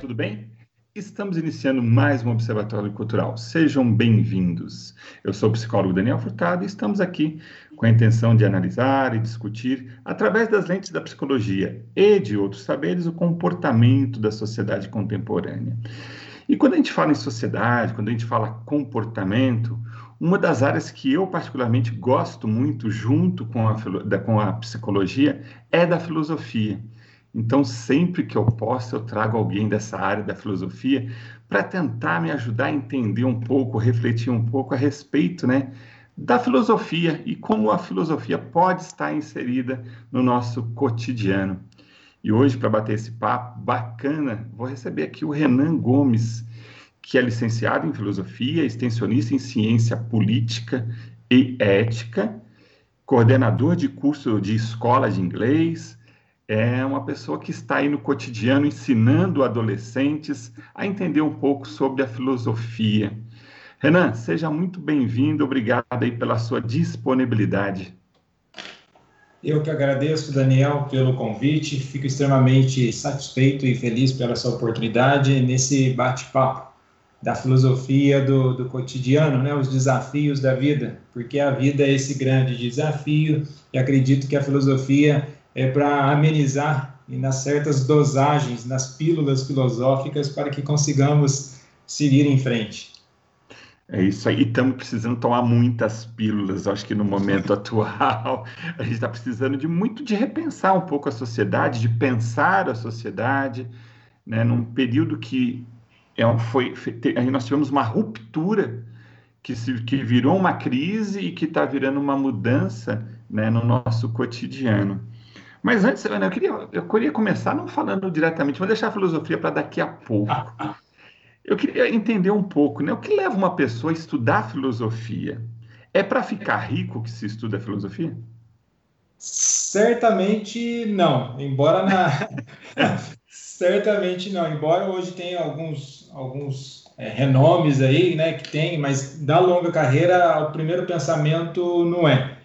tudo bem? Estamos iniciando mais um Observatório Cultural. Sejam bem-vindos. Eu sou o psicólogo Daniel Furtado e estamos aqui com a intenção de analisar e discutir, através das lentes da psicologia e de outros saberes, o comportamento da sociedade contemporânea. E quando a gente fala em sociedade, quando a gente fala comportamento, uma das áreas que eu particularmente gosto muito, junto com a, com a psicologia, é da filosofia. Então, sempre que eu posso, eu trago alguém dessa área da filosofia para tentar me ajudar a entender um pouco, refletir um pouco a respeito, né, da filosofia e como a filosofia pode estar inserida no nosso cotidiano. E hoje, para bater esse papo bacana, vou receber aqui o Renan Gomes, que é licenciado em filosofia, extensionista em ciência política e ética, coordenador de curso de escola de inglês, é uma pessoa que está aí no cotidiano ensinando adolescentes a entender um pouco sobre a filosofia. Renan, seja muito bem-vindo, obrigado aí pela sua disponibilidade. Eu que agradeço, Daniel, pelo convite, fico extremamente satisfeito e feliz pela sua oportunidade nesse bate-papo da filosofia do, do cotidiano, né, os desafios da vida, porque a vida é esse grande desafio e acredito que a filosofia é para amenizar e nas certas dosagens, nas pílulas filosóficas, para que consigamos seguir em frente. É isso aí. Estamos precisando tomar muitas pílulas. Acho que no momento atual a gente está precisando de muito de repensar um pouco a sociedade, de pensar a sociedade, né? Num período que é, foi, nós tivemos uma ruptura que, se, que virou uma crise e que está virando uma mudança, né, no nosso cotidiano. Mas antes, Ana, eu queria, eu queria começar não falando diretamente, vou deixar a filosofia para daqui a pouco. Eu queria entender um pouco, né? O que leva uma pessoa a estudar filosofia? É para ficar rico que se estuda filosofia? Certamente não, embora na certamente não, embora hoje tenha alguns alguns é, renomes aí, né, que tem, mas da longa carreira o primeiro pensamento não é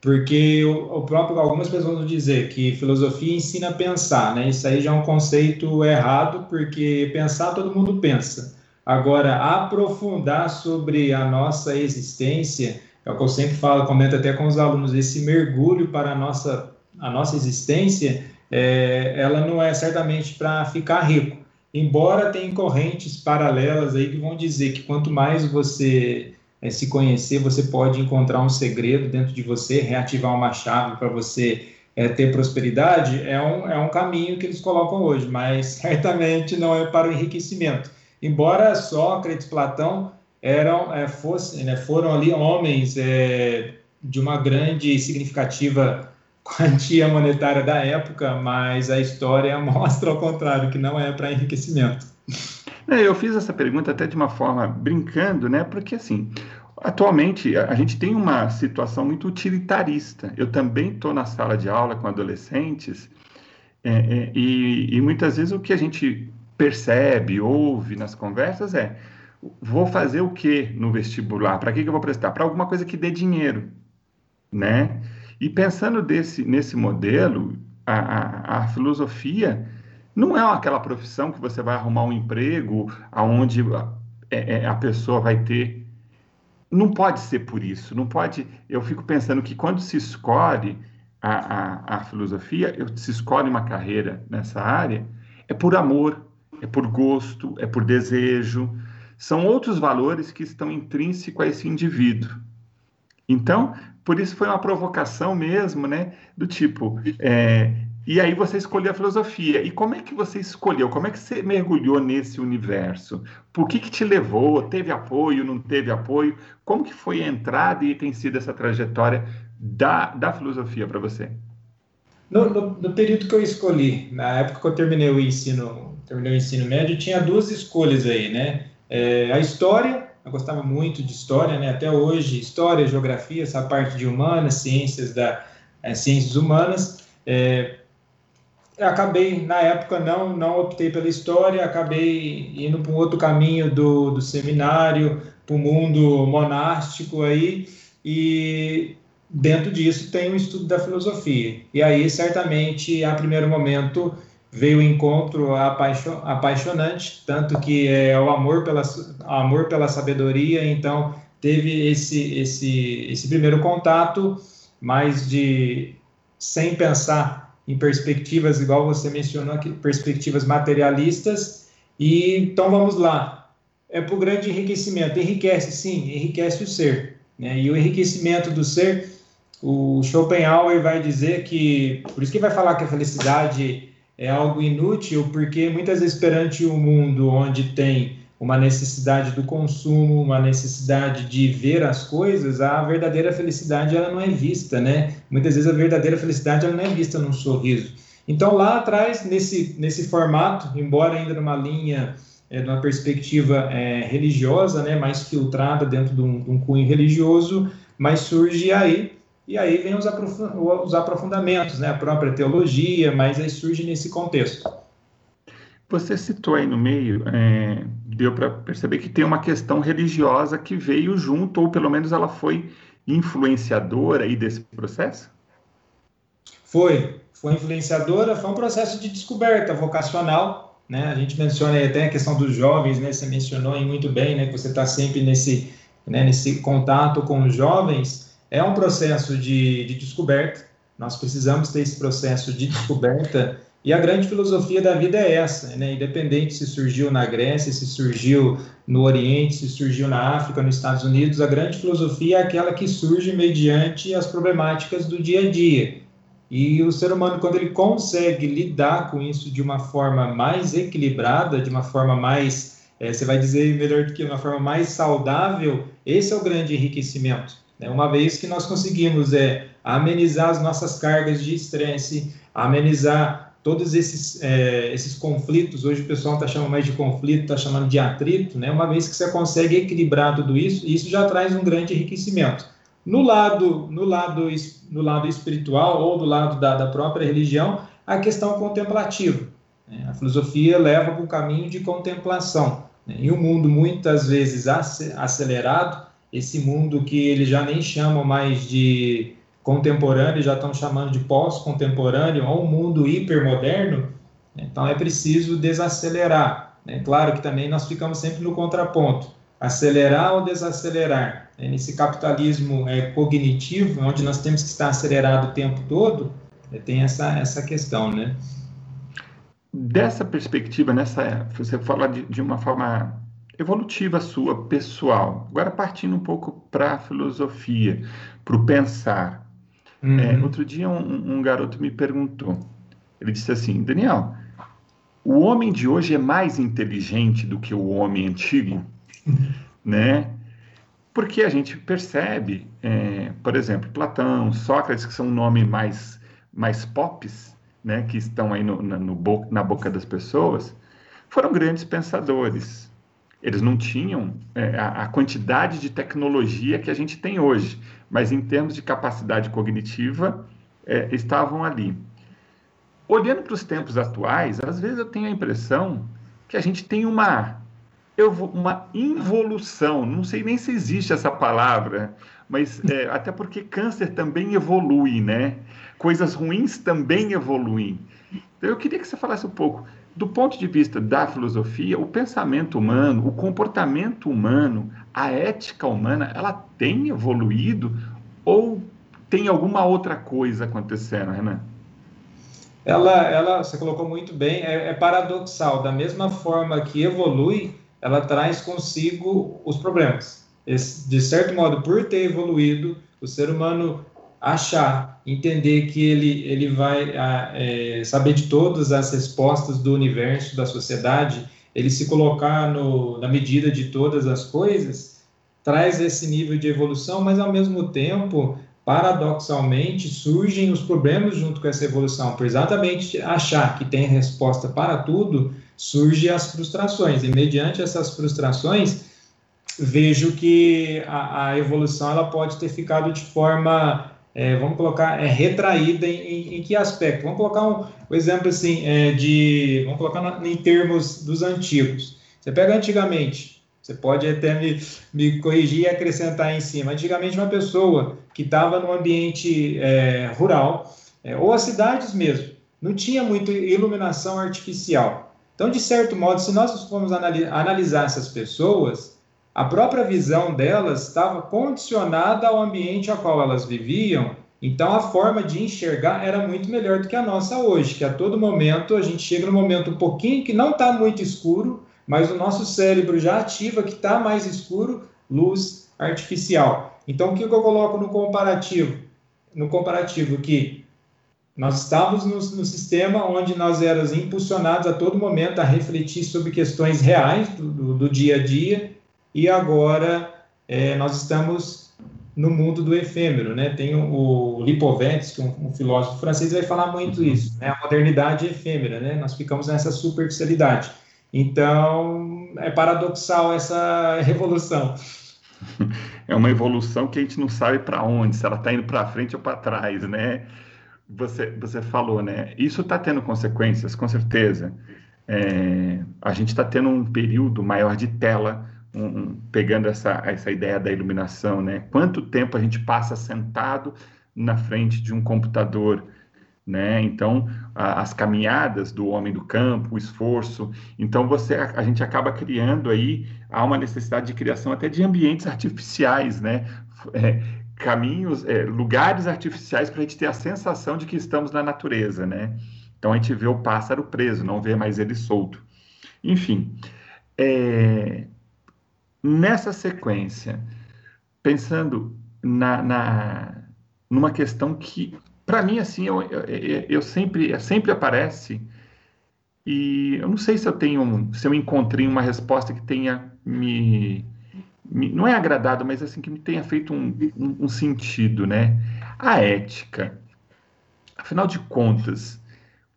porque o, o, próprio algumas pessoas vão dizer que filosofia ensina a pensar, né? Isso aí já é um conceito errado, porque pensar todo mundo pensa. Agora, aprofundar sobre a nossa existência, é o que eu sempre falo, comento até com os alunos, esse mergulho para a nossa, a nossa existência, é, ela não é certamente para ficar rico. Embora tenha correntes paralelas aí que vão dizer que quanto mais você é, se conhecer, você pode encontrar um segredo dentro de você, reativar uma chave para você é, ter prosperidade, é um, é um caminho que eles colocam hoje, mas certamente não é para o enriquecimento. Embora Sócrates, Platão eram, é, fosse, né, foram ali homens é, de uma grande e significativa quantia monetária da época, mas a história mostra ao contrário, que não é para enriquecimento. É, eu fiz essa pergunta até de uma forma brincando, né? Porque assim, atualmente a gente tem uma situação muito utilitarista. Eu também estou na sala de aula com adolescentes é, é, e, e muitas vezes o que a gente percebe, ouve nas conversas é: vou fazer o que no vestibular? Para que, que eu vou prestar? Para alguma coisa que dê dinheiro, né? E pensando desse, nesse modelo, a, a, a filosofia não é aquela profissão que você vai arrumar um emprego aonde é, é, a pessoa vai ter. Não pode ser por isso. Não pode. Eu fico pensando que quando se escolhe a, a, a filosofia, se escolhe uma carreira nessa área, é por amor, é por gosto, é por desejo. São outros valores que estão intrínsecos a esse indivíduo. Então, por isso foi uma provocação mesmo, né? Do tipo, é, e aí você escolheu a filosofia. E como é que você escolheu? Como é que você mergulhou nesse universo? Por que, que te levou? Teve apoio? Não teve apoio? Como que foi a entrada e tem sido essa trajetória da, da filosofia para você? No, no, no, período que eu escolhi, na época que eu terminei o ensino, terminei o ensino médio, tinha duas escolhas aí, né? É, a história, eu gostava muito de história, né? Até hoje, história, geografia, essa parte de humanas, ciências da é, ciências humanas. É, acabei, na época, não, não optei pela história, acabei indo para um outro caminho do, do seminário, para o mundo monástico aí, e dentro disso tem o estudo da filosofia. E aí, certamente, a primeiro momento, veio o encontro apaixonante, tanto que é o amor pela, amor pela sabedoria, então teve esse, esse, esse primeiro contato, mas de sem pensar em perspectivas, igual você mencionou aqui, perspectivas materialistas, e então vamos lá, é para o grande enriquecimento, enriquece sim, enriquece o ser, né? e o enriquecimento do ser, o Schopenhauer vai dizer que, por isso que vai falar que a felicidade é algo inútil, porque muitas vezes perante um mundo onde tem uma necessidade do consumo, uma necessidade de ver as coisas, a verdadeira felicidade ela não é vista, né? Muitas vezes a verdadeira felicidade ela não é vista num sorriso. Então lá atrás, nesse, nesse formato, embora ainda numa linha, é, numa perspectiva é, religiosa, né, mais filtrada dentro de um, de um cunho religioso, mas surge aí e aí vem os, os aprofundamentos, né? a própria teologia, mas aí surge nesse contexto. Você citou aí no meio, é, deu para perceber que tem uma questão religiosa que veio junto, ou pelo menos ela foi influenciadora aí desse processo? Foi, foi influenciadora, foi um processo de descoberta vocacional, né? A gente menciona aí até a questão dos jovens, né? Você mencionou aí muito bem, né? Que você está sempre nesse, né? nesse contato com os jovens é um processo de, de descoberta, nós precisamos ter esse processo de descoberta e a grande filosofia da vida é essa, né? independente se surgiu na Grécia, se surgiu no Oriente, se surgiu na África, nos Estados Unidos, a grande filosofia é aquela que surge mediante as problemáticas do dia a dia. E o ser humano, quando ele consegue lidar com isso de uma forma mais equilibrada, de uma forma mais, é, você vai dizer melhor do que uma forma mais saudável, esse é o grande enriquecimento. Né? Uma vez que nós conseguimos é, amenizar as nossas cargas de estresse, amenizar todos esses, é, esses conflitos, hoje o pessoal está chamando mais de conflito, está chamando de atrito, né? uma vez que você consegue equilibrar tudo isso, isso já traz um grande enriquecimento. No lado, no lado, no lado espiritual ou do lado da, da própria religião, a questão contemplativa. Né? A filosofia leva para o caminho de contemplação. Né? Em um mundo muitas vezes acelerado, esse mundo que eles já nem chamam mais de contemporâneo, já estão chamando de pós-contemporâneo, ou um mundo hipermoderno, então é preciso desacelerar. Né? Claro que também nós ficamos sempre no contraponto, acelerar ou desacelerar. Né? Nesse capitalismo é, cognitivo, onde nós temos que estar acelerado o tempo todo, é, tem essa, essa questão, né? Dessa perspectiva, nessa, você fala de, de uma forma evolutiva sua, pessoal. Agora partindo um pouco para a filosofia, para o pensar. Uhum. É, outro dia um, um, garoto me perguntou, ele disse assim, Daniel, o homem de hoje é mais inteligente do que o homem antigo, né? Porque a gente percebe, é, por exemplo, Platão, Sócrates, que são nomes mais, mais pops, né, que estão aí no, na, no, na boca das pessoas, foram grandes pensadores, eles não tinham é, a, a, quantidade de tecnologia que a gente tem hoje, mas em termos de capacidade cognitiva, é, estavam ali. Olhando para os tempos atuais, às vezes eu tenho a impressão que a gente tem uma, uma involução, não sei nem se existe essa palavra, mas é, até porque câncer também evolui, né? Coisas ruins também evoluem. Então, eu queria que você falasse um pouco do ponto de vista da filosofia, o pensamento humano, o comportamento humano, a ética humana, ela tem evoluído ou tem alguma outra coisa acontecendo, Renan? Ela, ela, você colocou muito bem, é, é paradoxal. Da mesma forma que evolui, ela traz consigo os problemas. Esse, de certo modo, por ter evoluído, o ser humano achar, entender que ele, ele vai é, saber de todas as respostas do universo, da sociedade, ele se colocar no, na medida de todas as coisas, traz esse nível de evolução, mas ao mesmo tempo, paradoxalmente, surgem os problemas junto com essa evolução. Por exatamente achar que tem resposta para tudo, surgem as frustrações. E mediante essas frustrações, vejo que a, a evolução ela pode ter ficado de forma é, vamos colocar, é retraída em, em, em, que aspecto? Vamos colocar um, um exemplo assim, é, de, vamos colocar na, em termos dos antigos. Você pega antigamente, você pode até me, me corrigir e acrescentar em cima. Antigamente, uma pessoa que estava no ambiente é, rural, é, ou as cidades mesmo, não tinha muito iluminação artificial. Então, de certo modo, se nós formos analisar essas pessoas, a própria visão delas estava condicionada ao ambiente a qual elas viviam, então a forma de enxergar era muito melhor do que a nossa hoje, que a todo momento a gente chega no momento um pouquinho que não está muito escuro, mas o nosso cérebro já ativa que está mais escuro, luz artificial. Então o que eu coloco no comparativo? No comparativo que nós estávamos no, no, sistema onde nós éramos impulsionados a todo momento a refletir sobre questões reais do, do, do dia a dia e agora é, nós estamos no mundo do efêmero, né? Tem o, o Lipovetsky, um, um, filósofo francês, vai falar muito uhum. isso, né? A modernidade efêmera, né? Nós ficamos nessa superficialidade. Então, é paradoxal essa revolução. É uma evolução que a gente não sabe para onde, se ela está indo para frente ou para trás, né? Você, você falou, né? Isso está tendo consequências, com certeza. É, a gente está tendo um período maior de tela um, pegando essa, essa ideia da iluminação, né? Quanto tempo a gente passa sentado na frente de um computador, né? Então, a, as caminhadas do homem do campo, o esforço. Então, você, a, a, gente acaba criando aí, há uma necessidade de criação até de ambientes artificiais, né? É, caminhos, é, lugares artificiais para a gente ter a sensação de que estamos na natureza, né? Então, a gente vê o pássaro preso, não vê mais ele solto. Enfim, é, Nessa sequência, pensando na, na numa questão que, para mim, assim, eu, eu, eu, sempre, sempre aparece e eu não sei se eu tenho, se eu encontrei uma resposta que tenha me, me não é agradado, mas assim que me tenha feito um, um, um sentido, né? A ética, afinal de contas,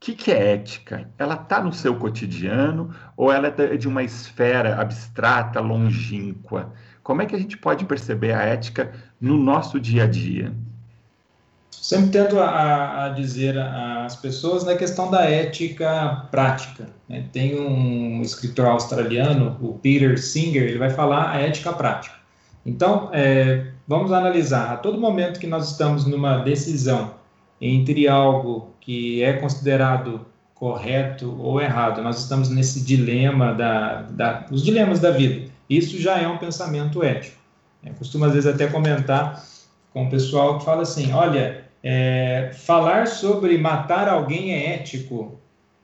que, que é ética? Ela está no seu cotidiano ou ela é de uma esfera abstrata, longínqua? Como é que a gente pode perceber a ética no nosso dia a dia? Sempre tento a, a dizer às pessoas na questão da ética prática. Né? Tem um escritor australiano, o Peter Singer, ele vai falar a ética prática. Então, é, vamos analisar. A todo momento que nós estamos numa decisão entre algo que é considerado correto ou errado. Nós estamos nesse dilema da, da os dilemas da vida. Isso já é um pensamento ético. Eu costumo às vezes até comentar com o pessoal que fala assim, olha, é, falar sobre matar alguém é ético.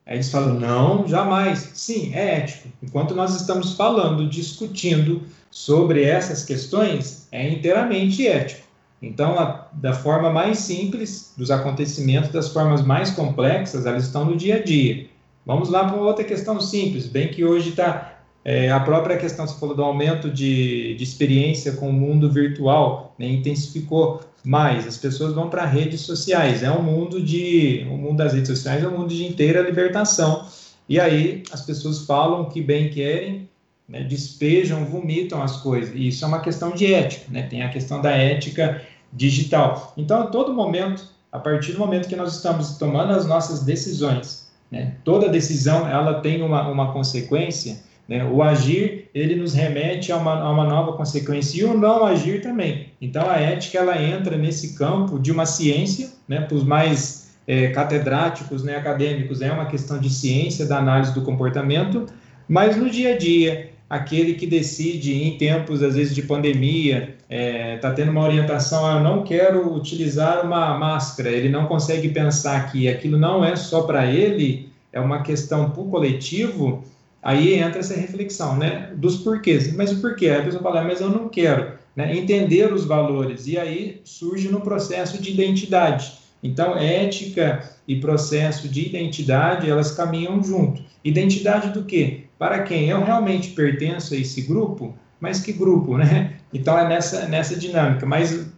Aí eles falam, não, jamais. Sim, é ético. Enquanto nós estamos falando, discutindo sobre essas questões, é inteiramente ético. Então, a, da forma mais simples dos acontecimentos, das formas mais complexas, elas estão no dia a dia. Vamos lá para outra questão simples, bem que hoje está é, a própria questão, você falou do aumento de, de experiência com o mundo virtual, né, intensificou mais, as pessoas vão para redes sociais, é um mundo de, o mundo das redes sociais é um mundo de inteira libertação, e aí as pessoas falam o que bem querem, né, despejam, vomitam as coisas. E isso é uma questão de ética, né? Tem a questão da ética digital. Então, a todo momento, a partir do momento que nós estamos tomando as nossas decisões, né, toda decisão ela tem uma, uma consequência. Né, o agir ele nos remete a uma, a uma nova consequência e o não agir também. Então, a ética ela entra nesse campo de uma ciência, né, para os mais é, catedráticos, né, acadêmicos, é uma questão de ciência da análise do comportamento, mas no dia a dia aquele que decide em tempos, às vezes, de pandemia, está é, tá tendo uma orientação, ah, eu não quero utilizar uma máscara, ele não consegue pensar que aquilo não é só para ele, é uma questão para o coletivo, aí entra essa reflexão, né, dos porquês. Mas o porquê? A pessoa fala, mas eu não quero. Né? Entender os valores, e aí surge no processo de identidade. Então, ética e processo de identidade, elas caminham junto. Identidade do quê? para quem eu realmente pertenço a esse grupo, mas que grupo, né? Então é nessa, nessa dinâmica. Mas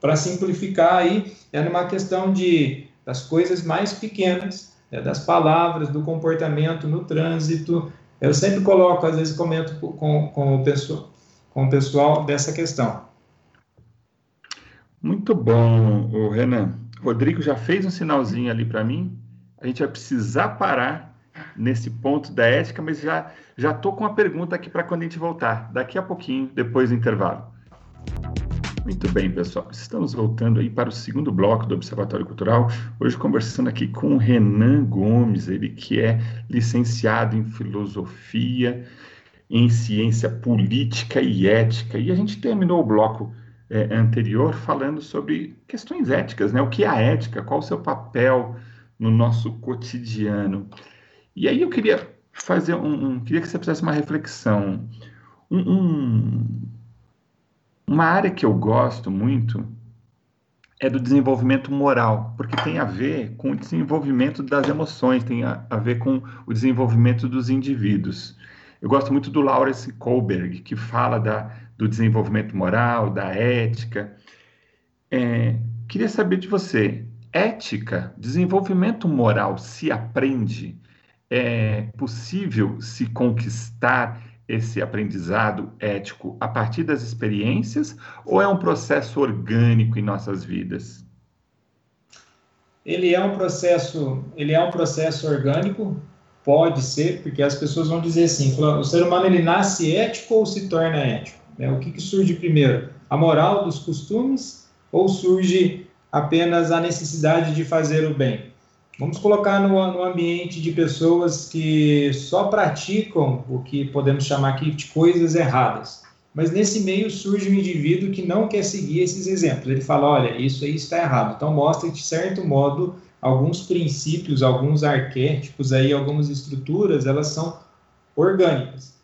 para simplificar aí, é numa questão de das coisas mais pequenas, né? das palavras, do comportamento no trânsito. Eu sempre coloco, às vezes comento com, com, o, pessoal, com o pessoal dessa questão. Muito bom, Renan. Rodrigo já fez um sinalzinho ali para mim. A gente vai precisar parar nesse ponto da ética, mas já já tô com uma pergunta aqui para quando a gente voltar, daqui a pouquinho, depois do intervalo. Muito bem, pessoal. Estamos voltando aí para o segundo bloco do Observatório Cultural. Hoje conversando aqui com o Renan Gomes, ele que é licenciado em filosofia, em ciência política e ética. E a gente terminou o bloco é, anterior falando sobre questões éticas, né? O que é a ética? Qual o seu papel no nosso cotidiano? E aí eu queria fazer um, um queria que você fizesse uma reflexão. Um, um, uma área que eu gosto muito é do desenvolvimento moral, porque tem a ver com o desenvolvimento das emoções, tem a, a ver com o desenvolvimento dos indivíduos. Eu gosto muito do Lawrence Kohlberg, que fala da, do desenvolvimento moral, da ética. É, queria saber de você, ética, desenvolvimento moral se aprende? É possível se conquistar esse aprendizado ético a partir das experiências ou é um processo orgânico em nossas vidas? Ele é um processo, ele é um processo orgânico, pode ser, porque as pessoas vão dizer assim, o ser humano ele nasce ético ou se torna ético? Né? O que, que surge primeiro? A moral dos costumes ou surge apenas a necessidade de fazer o bem? Vamos colocar no, no, ambiente de pessoas que só praticam o que podemos chamar aqui de coisas erradas. Mas nesse meio surge um indivíduo que não quer seguir esses exemplos. Ele fala: olha, isso aí está errado. Então mostra de certo modo alguns princípios, alguns arquétipos aí, algumas estruturas, elas são orgânicas.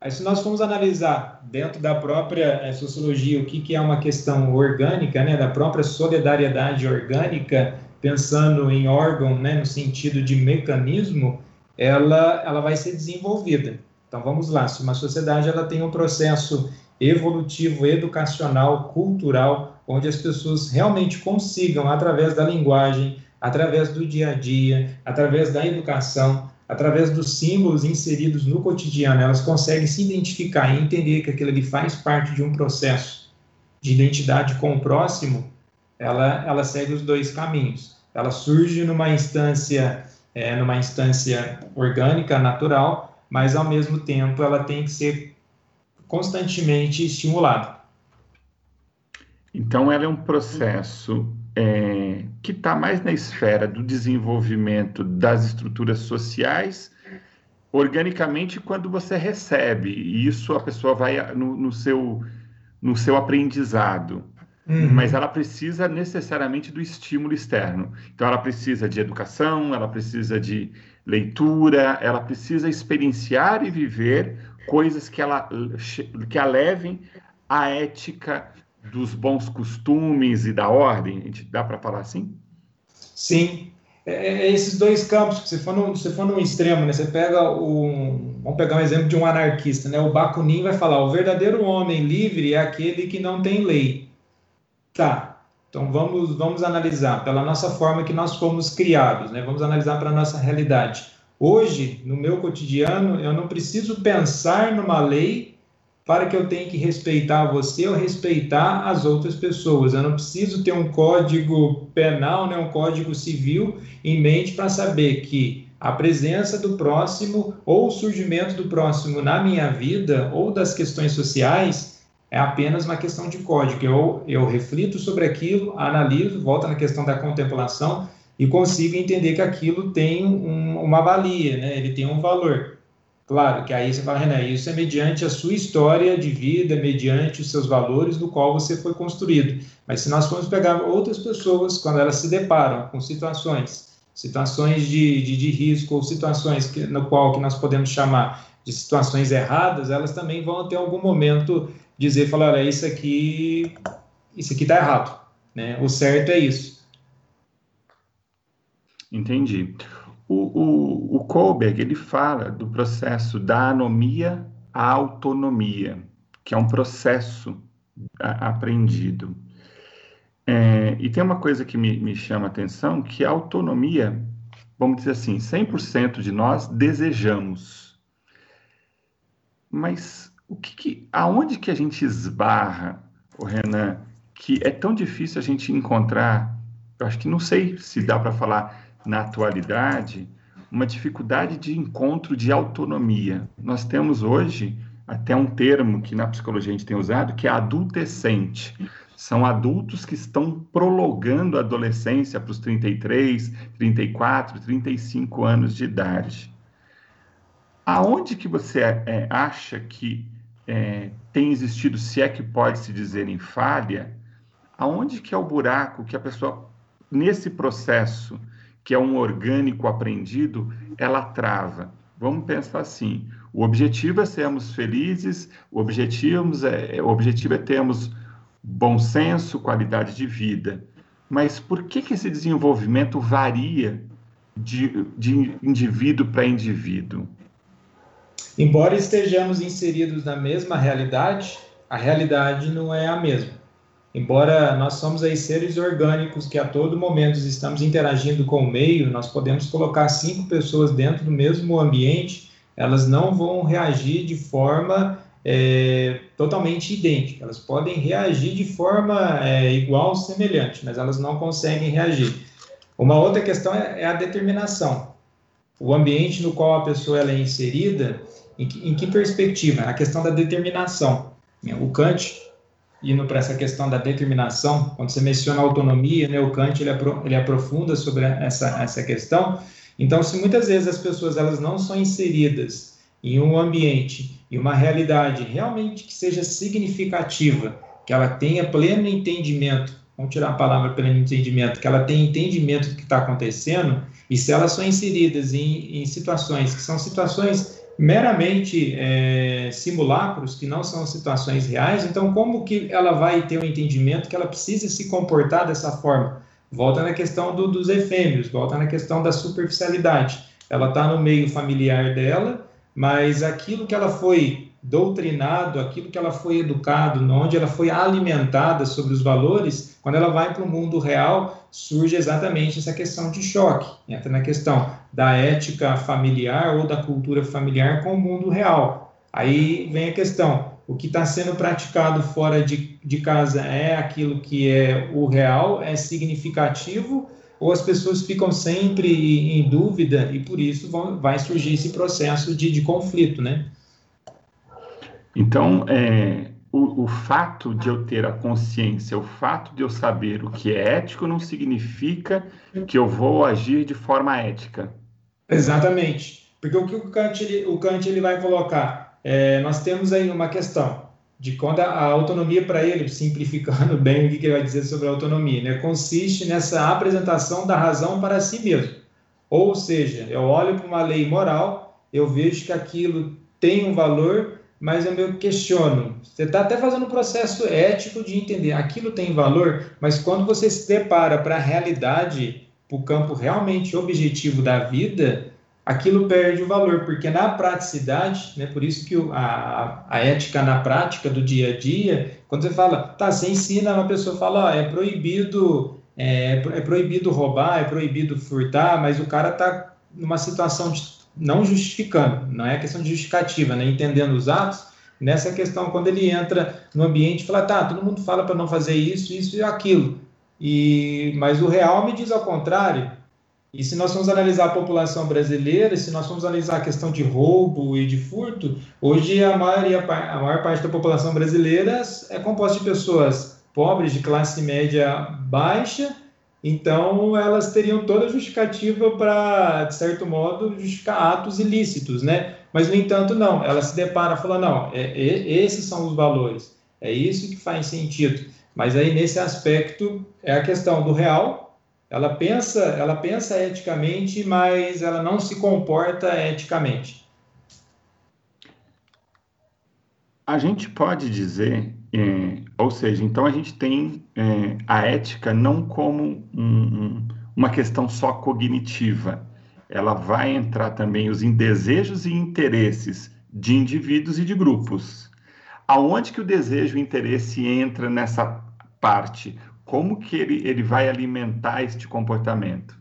Aí se nós formos analisar dentro da própria é, sociologia o que, que é uma questão orgânica, né, da própria solidariedade orgânica, pensando em órgão, né, no sentido de mecanismo, ela, ela vai ser desenvolvida. Então vamos lá, se uma sociedade ela tem um processo evolutivo, educacional, cultural, onde as pessoas realmente consigam, através da linguagem, através do dia a dia, através da educação, através dos símbolos inseridos no cotidiano, elas conseguem se identificar e entender que aquilo ali faz parte de um processo de identidade com o próximo, ela, ela segue os dois caminhos. Ela surge numa instância, é, numa instância orgânica, natural, mas ao mesmo tempo ela tem que ser constantemente estimulada. Então, ela é um processo é, que está mais na esfera do desenvolvimento das estruturas sociais, organicamente, quando você recebe, e isso a pessoa vai no, no seu, no seu aprendizado. Uhum. Mas ela precisa necessariamente do estímulo externo. Então, ela precisa de educação, ela precisa de leitura, ela precisa experienciar e viver coisas que, ela, que a levem à ética dos bons costumes e da ordem. A gente dá para falar assim? Sim. É, é, é, esses dois campos, se for no, se for no extremo, né, você pega o. Vamos pegar um exemplo de um anarquista, né? O Bakunin vai falar: o verdadeiro homem livre é aquele que não tem lei. Tá. Então vamos vamos analisar pela nossa forma que nós fomos criados, né? Vamos analisar para a nossa realidade. Hoje, no meu cotidiano, eu não preciso pensar numa lei para que eu tenha que respeitar você ou respeitar as outras pessoas. Eu não preciso ter um código penal, né, um código civil em mente para saber que a presença do próximo ou o surgimento do próximo na minha vida ou das questões sociais é apenas uma questão de código. Eu, eu reflito sobre aquilo, analiso, volto na questão da contemplação e consigo entender que aquilo tem um, uma valia, né? ele tem um valor. Claro que aí você fala, René, isso é mediante a sua história de vida, mediante os seus valores do qual você foi construído. Mas se nós formos pegar outras pessoas, quando elas se deparam com situações, situações de, de, de risco ou situações que, no qual que nós podemos chamar de situações erradas, elas também vão ter algum momento dizer, falar, olha, isso aqui, isso aqui está errado, né? O certo é isso. Entendi. O, o, o Kohlberg, ele fala do processo da anomia à autonomia, que é um processo aprendido. É, e tem uma coisa que me, me chama a atenção, que a autonomia, vamos dizer assim, 100% de nós desejamos. Mas o que, que, aonde que a gente esbarra, o Renan, que é tão difícil a gente encontrar, eu acho que não sei se dá para falar na atualidade, uma dificuldade de encontro de autonomia. Nós temos hoje até um termo que na psicologia a gente tem usado, que é adultescente. São adultos que estão prolongando a adolescência para os 33, 34, 35 anos de idade. Aonde que você é, acha que é, tem existido, se é que pode se dizer em falha, aonde que é o buraco que a pessoa, nesse processo, que é um orgânico aprendido, ela trava? Vamos pensar assim: o objetivo é sermos felizes, o objetivo é, o objetivo é termos bom senso, qualidade de vida. Mas por que, que esse desenvolvimento varia de, de indivíduo para indivíduo? Embora estejamos inseridos na mesma realidade, a realidade não é a mesma. Embora nós somos aí seres orgânicos que a todo momento estamos interagindo com o meio, nós podemos colocar cinco pessoas dentro do mesmo ambiente, elas não vão reagir de forma é, totalmente idêntica. Elas podem reagir de forma é, igual, semelhante, mas elas não conseguem reagir. Uma outra questão é, é a determinação. O ambiente no qual a pessoa é inserida, em que, em que perspectiva? A questão da determinação. O Kant, indo para essa questão da determinação, quando você menciona autonomia, né, o Kant ele, apro ele aprofunda sobre essa, essa questão. Então, se muitas vezes as pessoas elas não são inseridas em um ambiente e uma realidade realmente que seja significativa, que ela tenha pleno entendimento, vamos tirar a palavra pleno entendimento, que ela tenha entendimento do que está acontecendo, e se elas são inseridas em, em situações que são situações meramente é, simulacros, que não são situações reais, então como que ela vai ter o um entendimento que ela precisa se comportar dessa forma? Volta na questão do, dos efêmeros, volta na questão da superficialidade. Ela está no meio familiar dela, mas aquilo que ela foi doutrinado, aquilo que ela foi educado, onde ela foi alimentada sobre os valores, quando ela vai para o mundo real, surge exatamente essa questão de choque. Entra na questão da ética familiar ou da cultura familiar com o mundo real. Aí vem a questão: o que está sendo praticado fora de, de casa é aquilo que é o real, é significativo, ou as pessoas ficam sempre em dúvida e por isso vão, vai surgir esse processo de, de conflito, né? Então, é, o, o, fato de eu ter a consciência, o fato de eu saber o que é ético não significa que eu vou agir de forma ética. Exatamente. Porque o que o Kant, ele, o Kant ele vai colocar? É, nós temos aí uma questão de quando a, a autonomia para ele, simplificando bem o que, ele vai dizer sobre a autonomia, né, consiste nessa apresentação da razão para si mesmo. Ou seja, eu olho para uma lei moral, eu vejo que aquilo tem um valor, mas eu me questiono. Você está até fazendo um processo ético de entender aquilo tem valor, mas quando você se depara para a realidade, para o campo realmente objetivo da vida, aquilo perde o valor, porque na praticidade, né, por isso que a, a ética na prática do dia a dia, quando você fala, tá, você ensina uma pessoa fala, ó, é proibido é, é proibido roubar, é proibido furtar, mas o cara tá numa situação de não justificando, não é questão de justificativa, né, entendendo os atos, nessa questão quando ele entra no ambiente fala, tá, todo mundo fala para não fazer isso, isso e aquilo, e mas o real me diz ao contrário, e se nós formos analisar a população brasileira, se nós formos analisar a questão de roubo e de furto, hoje a, maioria, a maior parte da população brasileira é composta de pessoas pobres, de classe média baixa, então elas teriam toda a justificativa para, de certo modo, justificar atos ilícitos, né? Mas, no entanto, não, ela se depara e fala, não, é, é, esses são os valores, é isso que faz sentido. Mas aí, nesse aspecto, é a questão do real ela pensa, ela pensa eticamente, mas ela não se comporta eticamente. A gente pode dizer, é, ou seja, então a gente tem é, a ética não como um, um, uma questão só cognitiva. Ela vai entrar também os desejos e interesses de indivíduos e de grupos. Aonde que o desejo e interesse entra nessa parte? como que ele, ele vai alimentar este comportamento?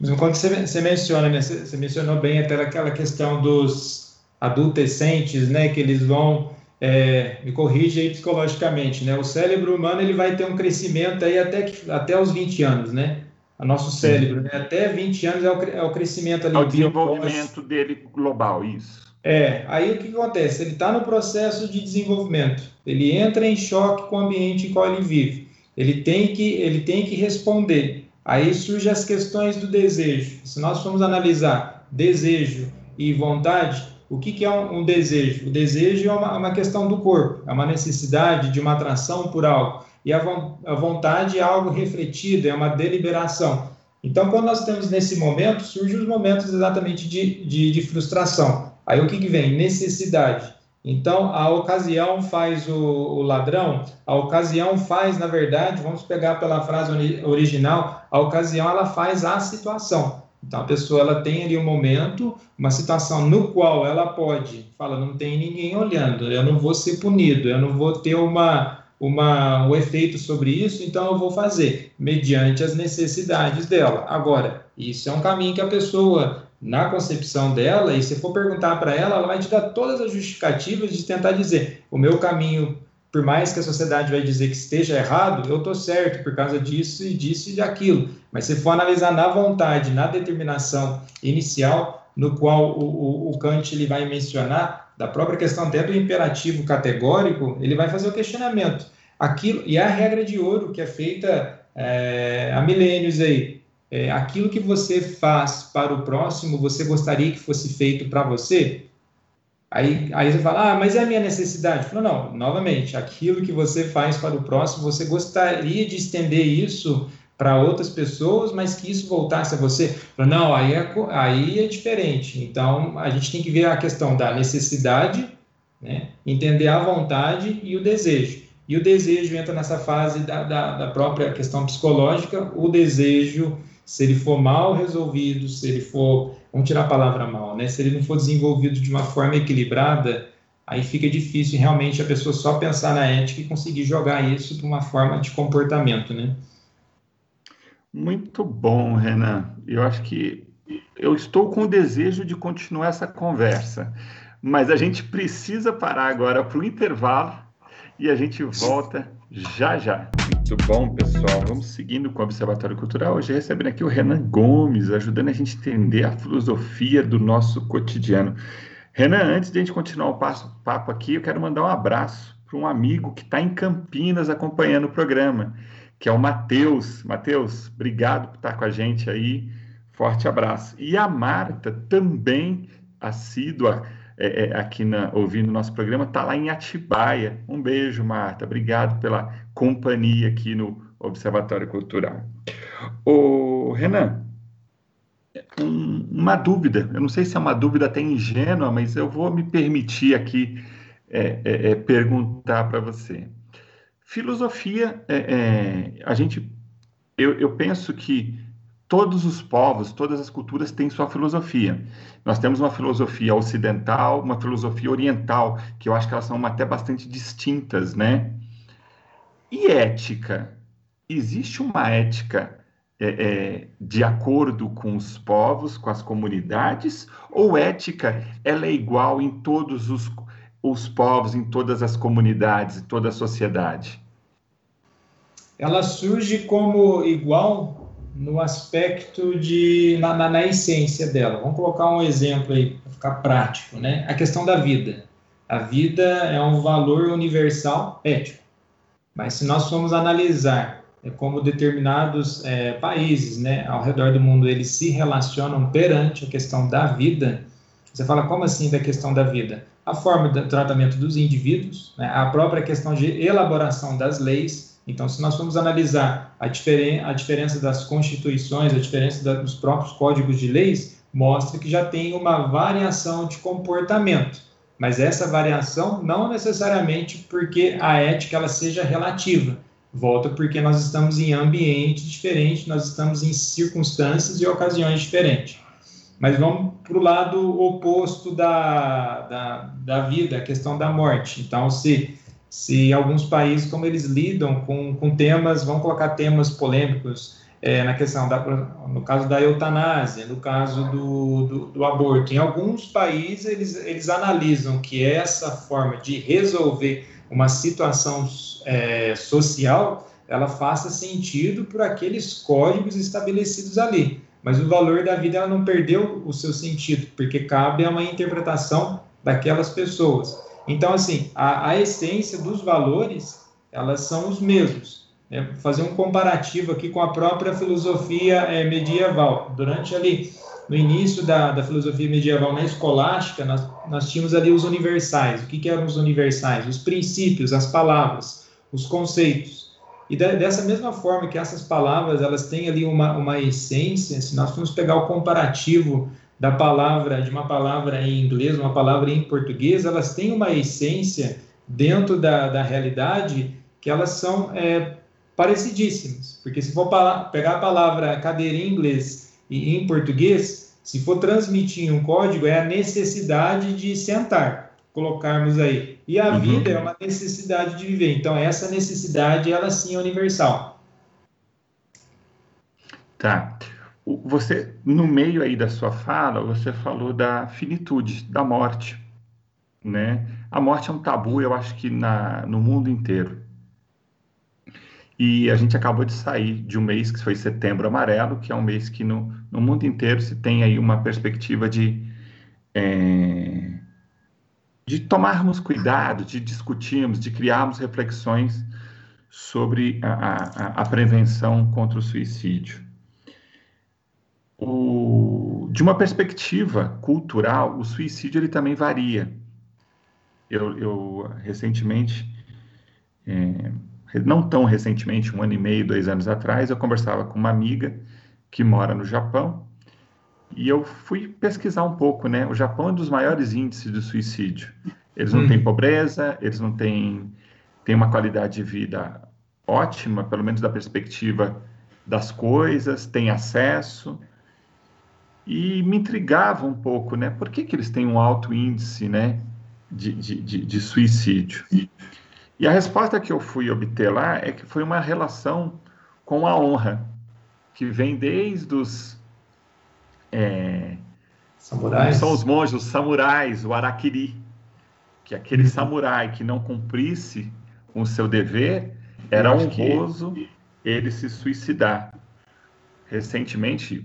Mas quando você, você menciona, né, você, você, mencionou bem até aquela questão dos adolescentes, né, que eles vão, é, me corrija aí psicologicamente, né, o cérebro humano ele vai ter um crescimento aí até, até os 20 anos, né, o nosso cérebro, né, até 20 anos é o, é o crescimento ali. É o desenvolvimento dele global, isso. É, aí o que acontece? Ele está no processo de desenvolvimento, ele entra em choque com o ambiente em qual ele vive, ele tem que, ele tem que responder. Aí surgem as questões do desejo. Se nós formos analisar desejo e vontade, o que, que é um, um, desejo? O desejo é uma, uma, questão do corpo, é uma necessidade de uma atração por algo. E a, a vontade é algo refletido, é uma deliberação. Então, quando nós temos nesse momento, surgem os momentos exatamente de, de, de frustração. Aí o que, que vem? Necessidade. Então, a ocasião faz o, o, ladrão, a ocasião faz, na verdade, vamos pegar pela frase original, a ocasião ela faz a situação. Então, a pessoa ela tem ali um momento, uma situação no qual ela pode, fala, não tem ninguém olhando, eu não vou ser punido, eu não vou ter uma, uma, um efeito sobre isso, então eu vou fazer, mediante as necessidades dela. Agora, isso é um caminho que a pessoa na concepção dela, e se for perguntar para ela, ela vai te dar todas as justificativas de tentar dizer: o meu caminho, por mais que a sociedade vai dizer que esteja errado, eu estou certo por causa disso e disso e daquilo. Mas se for analisar na vontade, na determinação inicial, no qual o, o, o Kant ele vai mencionar, da própria questão até do imperativo categórico, ele vai fazer o questionamento. Aquilo, e a regra de ouro que é feita é, há milênios aí, é, aquilo que você faz para o próximo, você gostaria que fosse feito para você? Aí, aí você fala, ah, mas é a minha necessidade. Falo, não, novamente, aquilo que você faz para o próximo, você gostaria de estender isso para outras pessoas, mas que isso voltasse a você. Falo, não, aí é, aí é diferente. Então, a gente tem que ver a questão da necessidade, né? entender a vontade e o desejo. E o desejo entra nessa fase da, da, da própria questão psicológica, o desejo se ele for mal resolvido, se ele for, vamos tirar a palavra mal, né? Se ele não for desenvolvido de uma forma equilibrada, aí fica difícil realmente a pessoa só pensar na ética e conseguir jogar isso para uma forma de comportamento, né? Muito bom, Renan. Eu acho que eu estou com o desejo de continuar essa conversa, mas a gente precisa parar agora para o intervalo e a gente volta já já. Muito bom, pessoal. Vamos seguindo com o Observatório Cultural. Hoje recebendo aqui o Renan Gomes, ajudando a gente a entender a filosofia do nosso cotidiano. Renan, antes de a gente continuar o passo, papo aqui, eu quero mandar um abraço para um amigo que está em Campinas acompanhando o programa, que é o Matheus. Matheus, obrigado por estar com a gente aí. Forte abraço. E a Marta, também assídua é, é, aqui na, ouvindo nosso programa, está lá em Atibaia. Um beijo, Marta. Obrigado pela companhia aqui no Observatório Cultural. O Renan, um, uma dúvida. Eu não sei se é uma dúvida até ingênua, mas eu vou me permitir aqui é, é, é perguntar para você. Filosofia, é, a gente, eu, eu penso que todos os povos, todas as culturas têm sua filosofia. Nós temos uma filosofia ocidental, uma filosofia oriental, que eu acho que elas são até bastante distintas, né? E ética? Existe uma ética é, é, de acordo com os povos, com as comunidades, ou ética ela é igual em todos os, os povos, em todas as comunidades, em toda a sociedade? Ela surge como igual no aspecto de na, na, na, essência dela. Vamos colocar um exemplo aí para ficar prático, né? A questão da vida. A vida é um valor universal ético, mas se nós formos analisar é, como determinados é, países, né, ao redor do mundo, eles se relacionam perante a questão da vida, você fala como assim da questão da vida? A forma de tratamento dos indivíduos, né, a própria questão de elaboração das leis, então, se nós formos analisar a, diferen a diferença das constituições, a diferença da, dos próprios códigos de leis, mostra que já tem uma variação de comportamento. Mas essa variação não necessariamente porque a ética ela seja relativa. Volta porque nós estamos em ambientes diferentes, nós estamos em circunstâncias e ocasiões diferentes. Mas vamos para o lado oposto da, da, da vida, a questão da morte. Então, se se alguns países, como eles lidam com, com temas, vão colocar temas polêmicos é, na questão da, no caso da eutanásia, no caso do, do, do, aborto. Em alguns países, eles, eles analisam que essa forma de resolver uma situação é, social, ela faça sentido por aqueles códigos estabelecidos ali. Mas o valor da vida ela não perdeu o seu sentido, porque cabe a uma interpretação daquelas pessoas. Então, assim, a, a essência dos valores, elas são os mesmos. Né? Fazer um comparativo aqui com a própria filosofia é, medieval. Durante ali, no início da, da filosofia medieval na escolástica, nós, nós tínhamos ali os universais. O que, que eram os universais? Os princípios, as palavras, os conceitos. E de, dessa mesma forma que essas palavras elas têm ali uma, uma essência, se nós formos pegar o comparativo da palavra, de uma palavra em inglês, uma palavra em português, elas têm uma essência dentro da, da realidade que elas são é, parecidíssimas. Porque se for pegar a palavra cadeira em inglês e em português, se for transmitir um código, é a necessidade de sentar, colocarmos aí. E a uhum. vida é uma necessidade de viver. Então, essa necessidade, ela sim é universal. Tá. Você, no meio aí da sua fala, você falou da finitude, da morte, né? A morte é um tabu, eu acho que na, no mundo inteiro. E a gente acabou de sair de um mês que foi Setembro Amarelo, que é um mês que no, no mundo inteiro se tem aí uma perspectiva de, é, de tomarmos cuidado, de discutirmos, de criarmos reflexões sobre a, a, a prevenção contra o suicídio o, de uma perspectiva cultural, o suicídio ele também varia. Eu, eu recentemente, é, não tão recentemente, um ano e meio, dois anos atrás, eu conversava com uma amiga que mora no Japão e eu fui pesquisar um pouco, né? O Japão é um dos maiores índices de suicídio. Eles não hum. têm pobreza, eles não têm, têm uma qualidade de vida ótima, pelo menos da perspectiva das coisas, têm acesso e me intrigava um pouco, né? Por que, que eles têm um alto índice, né, de, de, de, de suicídio? E a resposta que eu fui obter lá é que foi uma relação com a honra, que vem desde os é, samurais. São os monges, os samurais, o arakiri, que aquele uhum. samurai que não cumprisse com o seu dever era honroso ele se suicidar. Recentemente,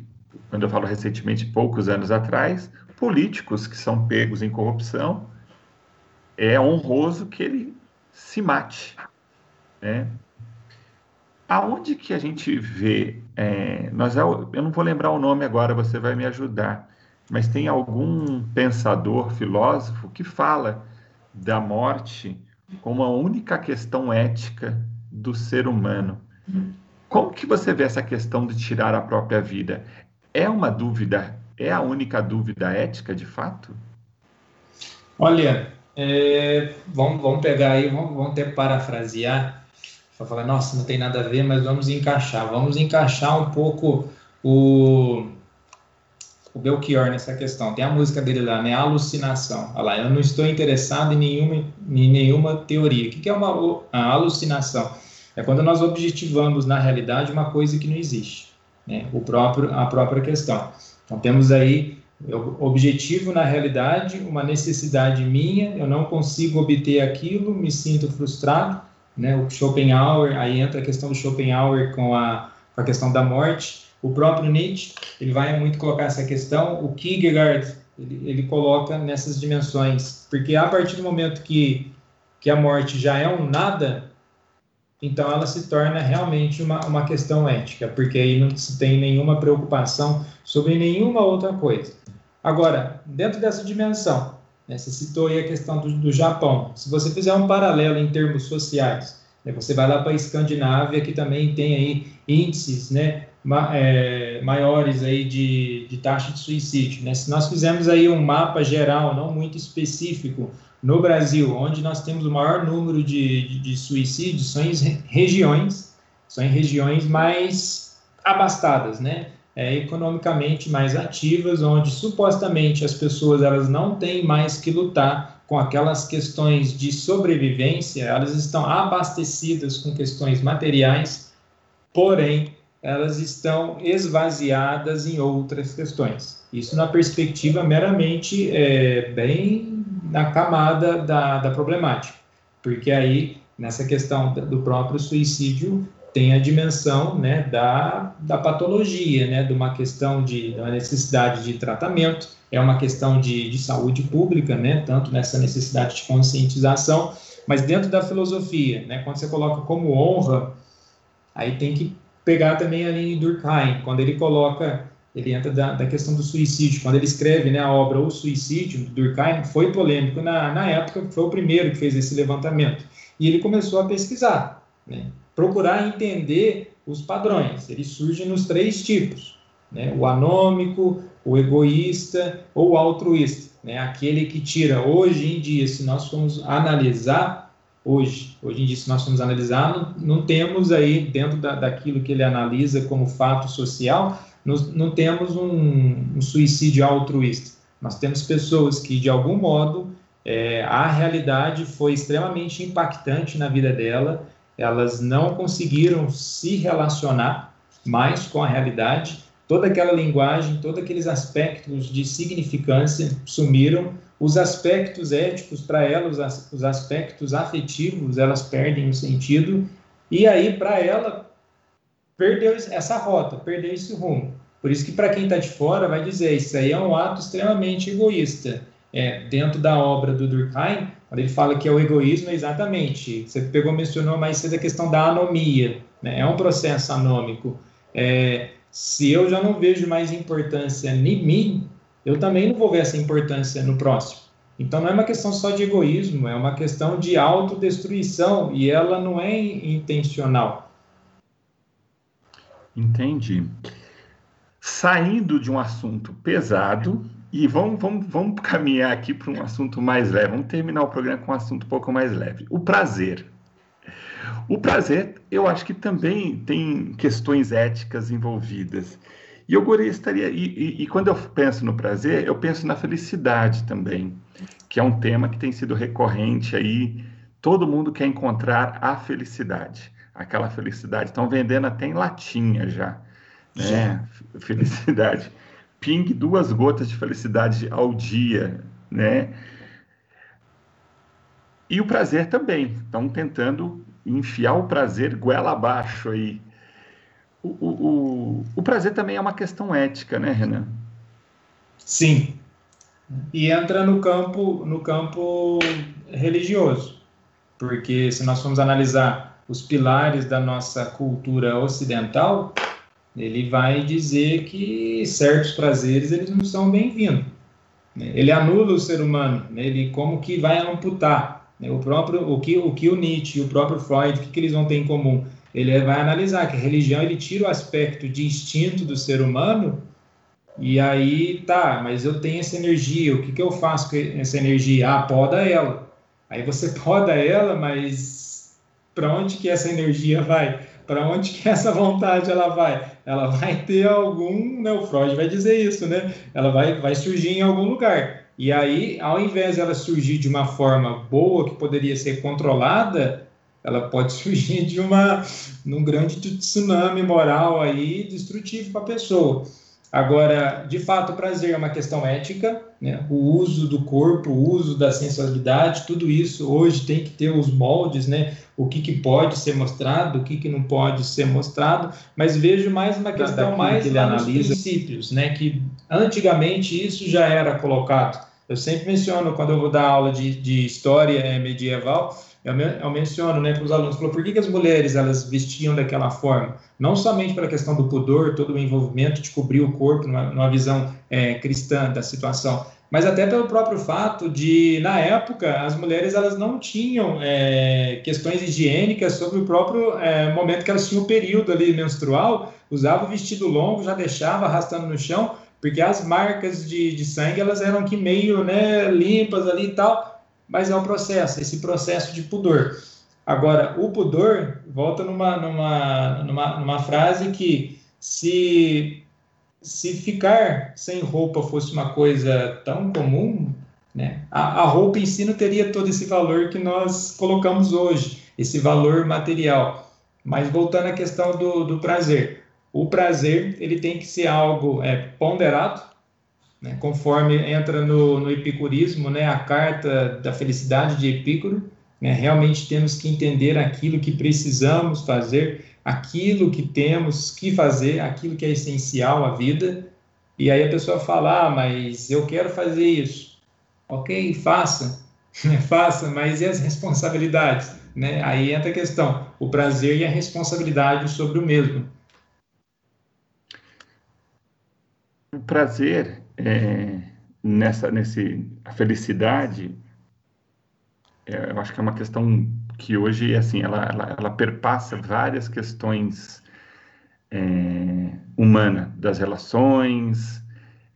quando eu falo recentemente, poucos anos atrás, políticos que são pegos em corrupção, é honroso que ele se mate. Né? Aonde que a gente vê, é, nós, eu não vou lembrar o nome agora, você vai me ajudar, mas tem algum pensador, filósofo, que fala da morte como a única questão ética do ser humano. Como que você vê essa questão de tirar a própria vida? É uma dúvida, é a única dúvida ética de fato? Olha, é, vamos, vamos pegar aí, vamos, vamos até parafrasear, para falar, nossa, não tem nada a ver, mas vamos encaixar, vamos encaixar um pouco o, o Belchior nessa questão. Tem a música dele lá, né? Alucinação. Olha lá, eu não estou interessado em nenhuma, em nenhuma teoria. O que é uma alucinação? É quando nós objetivamos na realidade uma coisa que não existe né, o próprio, a própria questão. Então, temos aí objetivo na realidade, uma necessidade minha, eu não consigo obter aquilo, me sinto frustrado, né? O Schopenhauer, aí entra a questão do Schopenhauer com a, com a questão da morte. O próprio Nietzsche, ele vai muito colocar essa questão. O Kierkegaard, ele, ele coloca nessas dimensões, porque a partir do momento que, que a morte já é um nada, então ela se torna realmente uma, uma questão ética, porque aí não se tem nenhuma preocupação sobre nenhuma outra coisa. Agora, dentro dessa dimensão, né, você citou aí a questão do, do, Japão. Se você fizer um paralelo em termos sociais, né, você vai lá para a Escandinávia, que também tem aí índices né, ma, é, maiores aí de, de taxa de suicídio. Né? Se nós fizermos aí um mapa geral, não muito específico, no Brasil, onde nós temos o maior número de, de, de suicídios, são em regiões, são em regiões mais abastadas, né? É, economicamente mais ativas, onde supostamente as pessoas elas não têm mais que lutar com aquelas questões de sobrevivência, elas estão abastecidas com questões materiais, porém elas estão esvaziadas em outras questões. Isso na perspectiva meramente é, bem na camada da, da problemática, porque aí, nessa questão do próprio suicídio, tem a dimensão né, da, da patologia, né, de uma questão de, de uma necessidade de tratamento, é uma questão de, de saúde pública, né, tanto nessa necessidade de conscientização, mas dentro da filosofia, né, quando você coloca como honra, aí tem que pegar também a linha Durkheim, quando ele coloca, ele entra da, da questão do suicídio, quando ele escreve né, a obra O Suicídio, Durkheim, foi polêmico na, na época, foi o primeiro que fez esse levantamento, e ele começou a pesquisar, né, procurar entender os padrões, ele surge nos três tipos, né, o anômico, o egoísta ou o altruísta, né, aquele que tira, hoje em dia, se nós formos analisar, hoje. Hoje em dia, se nós formos analisar, não, não temos aí, dentro da, daquilo que ele analisa como fato social, não, não temos um, um, suicídio altruísta. Nós temos pessoas que, de algum modo, é, a realidade foi extremamente impactante na vida dela, elas não conseguiram se relacionar mais com a realidade, toda aquela linguagem, todos aqueles aspectos de significância sumiram, os aspectos éticos para elas, os aspectos afetivos, elas perdem o sentido, e aí para ela perdeu essa rota, perdeu esse rumo. Por isso que para quem está de fora vai dizer, isso aí é um ato extremamente egoísta. É, dentro da obra do Durkheim, quando ele fala que é o egoísmo, é exatamente, você pegou, mencionou mais cedo a questão da anomia, né? é um processo anômico. É, se eu já não vejo mais importância em mim, eu também não vou ver essa importância no próximo. Então não é uma questão só de egoísmo, é uma questão de autodestruição e ela não é intencional. Entendi. Saindo de um assunto pesado e vamos, vamos, vamos caminhar aqui para um assunto mais leve. Vamos terminar o programa com um assunto um pouco mais leve. O prazer. O prazer, eu acho que também tem questões éticas envolvidas. E eu gostaria, e, e, e, quando eu penso no prazer, eu penso na felicidade também, que é um tema que tem sido recorrente aí. Todo mundo quer encontrar a felicidade, aquela felicidade. Estão vendendo até em latinha já, né? Felicidade. Ping duas gotas de felicidade ao dia, né? E o prazer também. Estão tentando enfiar o prazer goela abaixo aí o, o, o, prazer também é uma questão ética, né, Renan? Sim. E entra no campo, no campo religioso, porque se nós formos analisar os pilares da nossa cultura ocidental, ele vai dizer que certos prazeres eles não são bem-vindos. Né? Ele anula o ser humano, né? ele como que vai amputar. Né? O próprio, o que o que o Nietzsche e o próprio Freud, o que, que eles vão ter em comum? ele vai analisar que a religião ele tira o aspecto de instinto do ser humano e aí tá, mas eu tenho essa energia, o que, que eu faço com essa energia? Ah, poda ela. Aí você poda ela, mas para onde que essa energia vai? Para onde que essa vontade ela vai? Ela vai ter algum, né, o Freud vai dizer isso, né? Ela vai, vai surgir em algum lugar. E aí, ao invés de ela surgir de uma forma boa, que poderia ser controlada, ela pode surgir de uma num grande tsunami moral aí destrutivo para a pessoa. Agora, de fato, o prazer é uma questão ética, né? O uso do corpo, o uso da sensualidade, tudo isso hoje tem que ter os moldes, né? O que, que pode ser mostrado, o que, que não pode ser mostrado, mas vejo mais uma questão mais que nos princípios, né? Que antigamente isso já era colocado. Eu sempre menciono quando eu vou dar aula de, de história medieval, eu, eu menciono né, para os alunos, falou, por que, que, as mulheres elas vestiam daquela forma? Não somente pela questão do pudor, todo o envolvimento de cobrir o corpo, numa, numa visão é, cristã da situação, mas até pelo próprio fato de, na época, as mulheres elas não tinham é, questões higiênicas sobre o próprio é, momento que elas tinham o período ali menstrual, usava o vestido longo, já deixava arrastando no chão, porque as marcas de, de sangue elas eram que meio né, limpas ali e tal, mas é um processo, esse processo de pudor. Agora, o pudor, volta numa, numa, numa, numa frase que se, se ficar sem roupa fosse uma coisa tão comum, né, a, a roupa em si não teria todo esse valor que nós colocamos hoje, esse valor material. Mas voltando à questão do, do prazer, o prazer ele tem que ser algo é, ponderado, né? conforme entra no, no, epicurismo, né? a carta da felicidade de Epicuro, né? realmente temos que entender aquilo que precisamos fazer, aquilo que temos que fazer, aquilo que é essencial à vida, E aí a pessoa fala, ah, mas eu quero fazer isso. Ok, faça, faça, mas e as responsabilidades? Né? Aí entra a questão, o prazer e a responsabilidade sobre o mesmo. O prazer, é, nessa, nesse, a felicidade, é, eu acho que é uma questão que hoje, assim, ela, ela, ela perpassa várias questões é, humanas, das relações,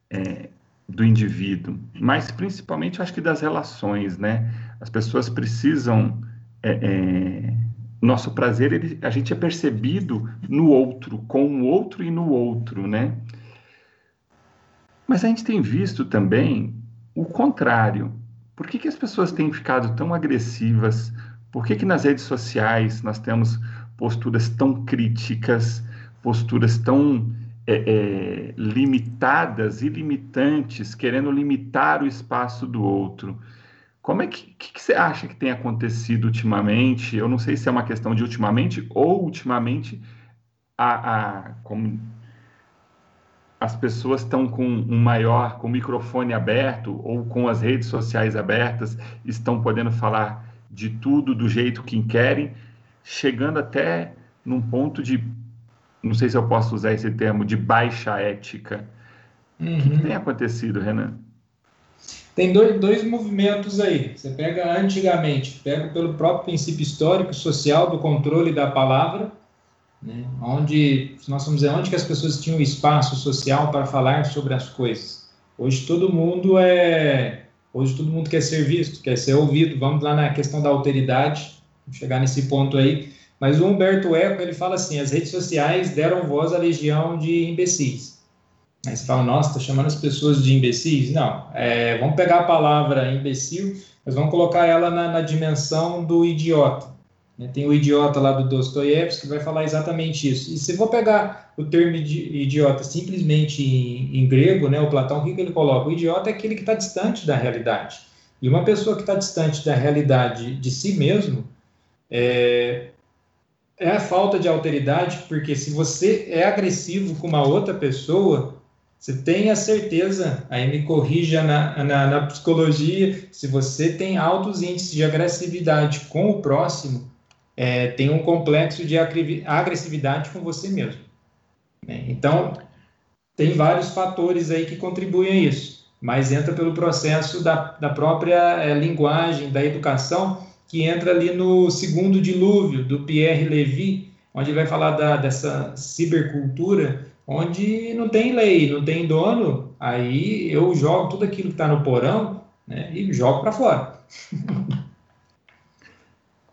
é, do indivíduo, mas principalmente, acho que das relações, né? As pessoas precisam... É, é, nosso prazer, ele, a gente é percebido no outro, com o outro e no outro, né? Mas a gente tem visto também o contrário. Por que, que as pessoas têm ficado tão agressivas? Por que, que nas redes sociais nós temos posturas tão críticas, posturas tão é, é, limitadas e limitantes, querendo limitar o espaço do outro? Como é que, que, que, você acha que tem acontecido ultimamente? Eu não sei se é uma questão de ultimamente ou ultimamente a, a como as pessoas estão com um maior, com o microfone aberto ou com as redes sociais abertas, estão podendo falar de tudo do jeito que querem, chegando até num ponto de, não sei se eu posso usar esse termo, de baixa ética. Uhum. O que, que, tem acontecido, Renan? Tem dois, dois movimentos aí. Você pega antigamente, pega pelo próprio princípio histórico social do controle da palavra, né? onde, nós vamos dizer, onde que as pessoas tinham espaço social para falar sobre as coisas. Hoje todo mundo é, hoje todo mundo quer ser visto, quer ser ouvido. Vamos lá na questão da alteridade, chegar nesse ponto aí. Mas o Humberto Eco ele fala assim: as redes sociais deram voz à legião de imbecis. Aí você fala, nossa, está chamando as pessoas de imbecis? Não, é, vamos pegar a palavra imbecil, mas vamos colocar ela na, na dimensão do idiota. Né? Tem o idiota lá do Dostoiévski que vai falar exatamente isso. E se eu vou pegar o termo idiota simplesmente em, em grego, né, o Platão, o que, ele coloca? O idiota é aquele que está distante da realidade. E uma pessoa que está distante da realidade de si mesmo é, é a falta de alteridade, porque se você é agressivo com uma outra pessoa, você tem a certeza, aí me corrija na, na, na, psicologia, se você tem altos índices de agressividade com o próximo, é, tem um complexo de agressividade com você mesmo. Né? Então, tem vários fatores aí que contribuem a isso, mas entra pelo processo da, da própria é, linguagem, da educação, que entra ali no segundo dilúvio, do Pierre Levy, onde ele vai falar da, dessa cibercultura, onde não tem lei, não tem dono, aí eu jogo tudo aquilo que está no porão né, e jogo para fora.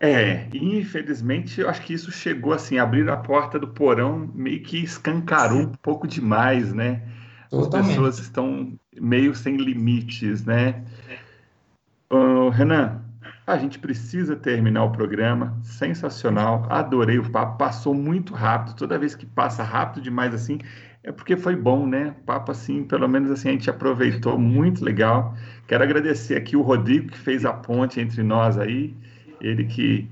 É, infelizmente eu acho que isso chegou assim, abrir a porta do porão meio que escancarou um pouco demais, né? Totalmente. As pessoas estão meio sem limites, né? Uh, Renan, a gente precisa terminar o programa, sensacional, adorei o papo, passou muito rápido, toda vez que passa rápido demais assim, é porque foi bom, né? Papo assim, pelo menos assim, a gente aproveitou, muito legal. Quero agradecer aqui o Rodrigo que fez a ponte entre nós aí, ele que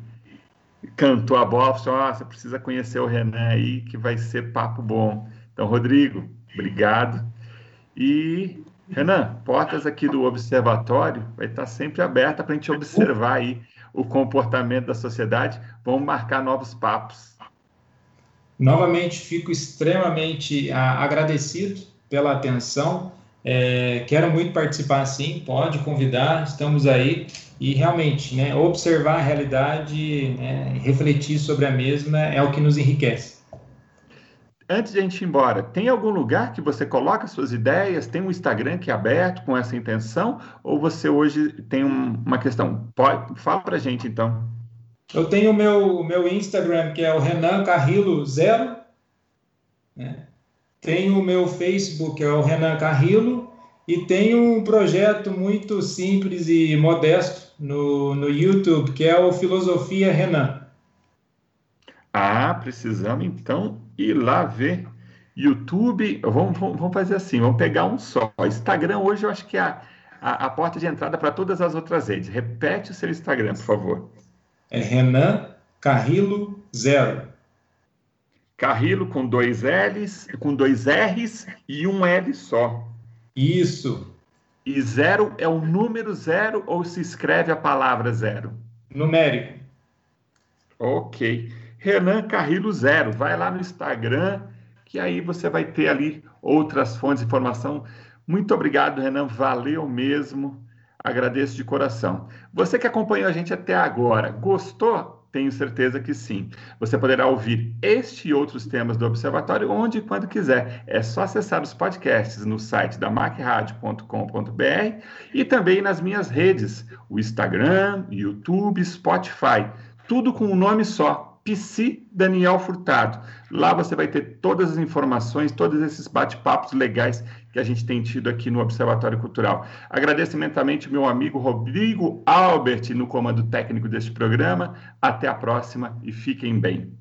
cantou a bola, falou, ah, você precisa conhecer o Renan aí, que vai ser papo bom. Então, Rodrigo, obrigado. E, Renan, portas aqui do observatório vai estar sempre aberta para a gente observar aí o comportamento da sociedade. Vamos marcar novos papos. Novamente, fico extremamente ah, agradecido pela atenção. É, quero muito participar, sim, pode convidar, estamos aí e realmente, né, observar a realidade, né, refletir sobre a mesma é o que nos enriquece. Antes de a gente ir embora, tem algum lugar que você coloca suas ideias? Tem um Instagram que é aberto com essa intenção? Ou você hoje tem um, uma questão? Pode, fala para a gente então. Eu tenho o meu, meu Instagram, que é o Renan Carrilo Zero. Né? Tenho o meu Facebook, que é o Renan Carrilo. E tenho um projeto muito simples e modesto no, no YouTube, que é o Filosofia Renan. Ah, precisamos então ir lá ver. YouTube, vamos, vamos fazer assim, vamos pegar um só. Instagram hoje eu acho que é a, a, a porta de entrada para todas as outras redes. Repete o seu Instagram, por favor. É Renan Carrilo Zero. Carrilo com dois L's, com dois R's e um L só. Isso. E zero é o número zero ou se escreve a palavra zero? Numérico. Ok. Renan Carrilo Zero. Vai lá no Instagram, que aí você vai ter ali outras fontes de informação. Muito obrigado, Renan. Valeu mesmo. Agradeço de coração. Você que acompanhou a gente até agora, gostou? Tenho certeza que sim. Você poderá ouvir este e outros temas do Observatório onde e quando quiser. É só acessar os podcasts no site da macradio.com.br e também nas minhas redes, o Instagram, YouTube, Spotify. Tudo com um nome só, Psi Daniel Furtado. Lá você vai ter todas as informações, todos esses bate-papos legais que a gente tem tido aqui no Observatório Cultural. Agradeço imensamente meu amigo Rodrigo Albert no comando técnico deste programa. Até a próxima e fiquem bem.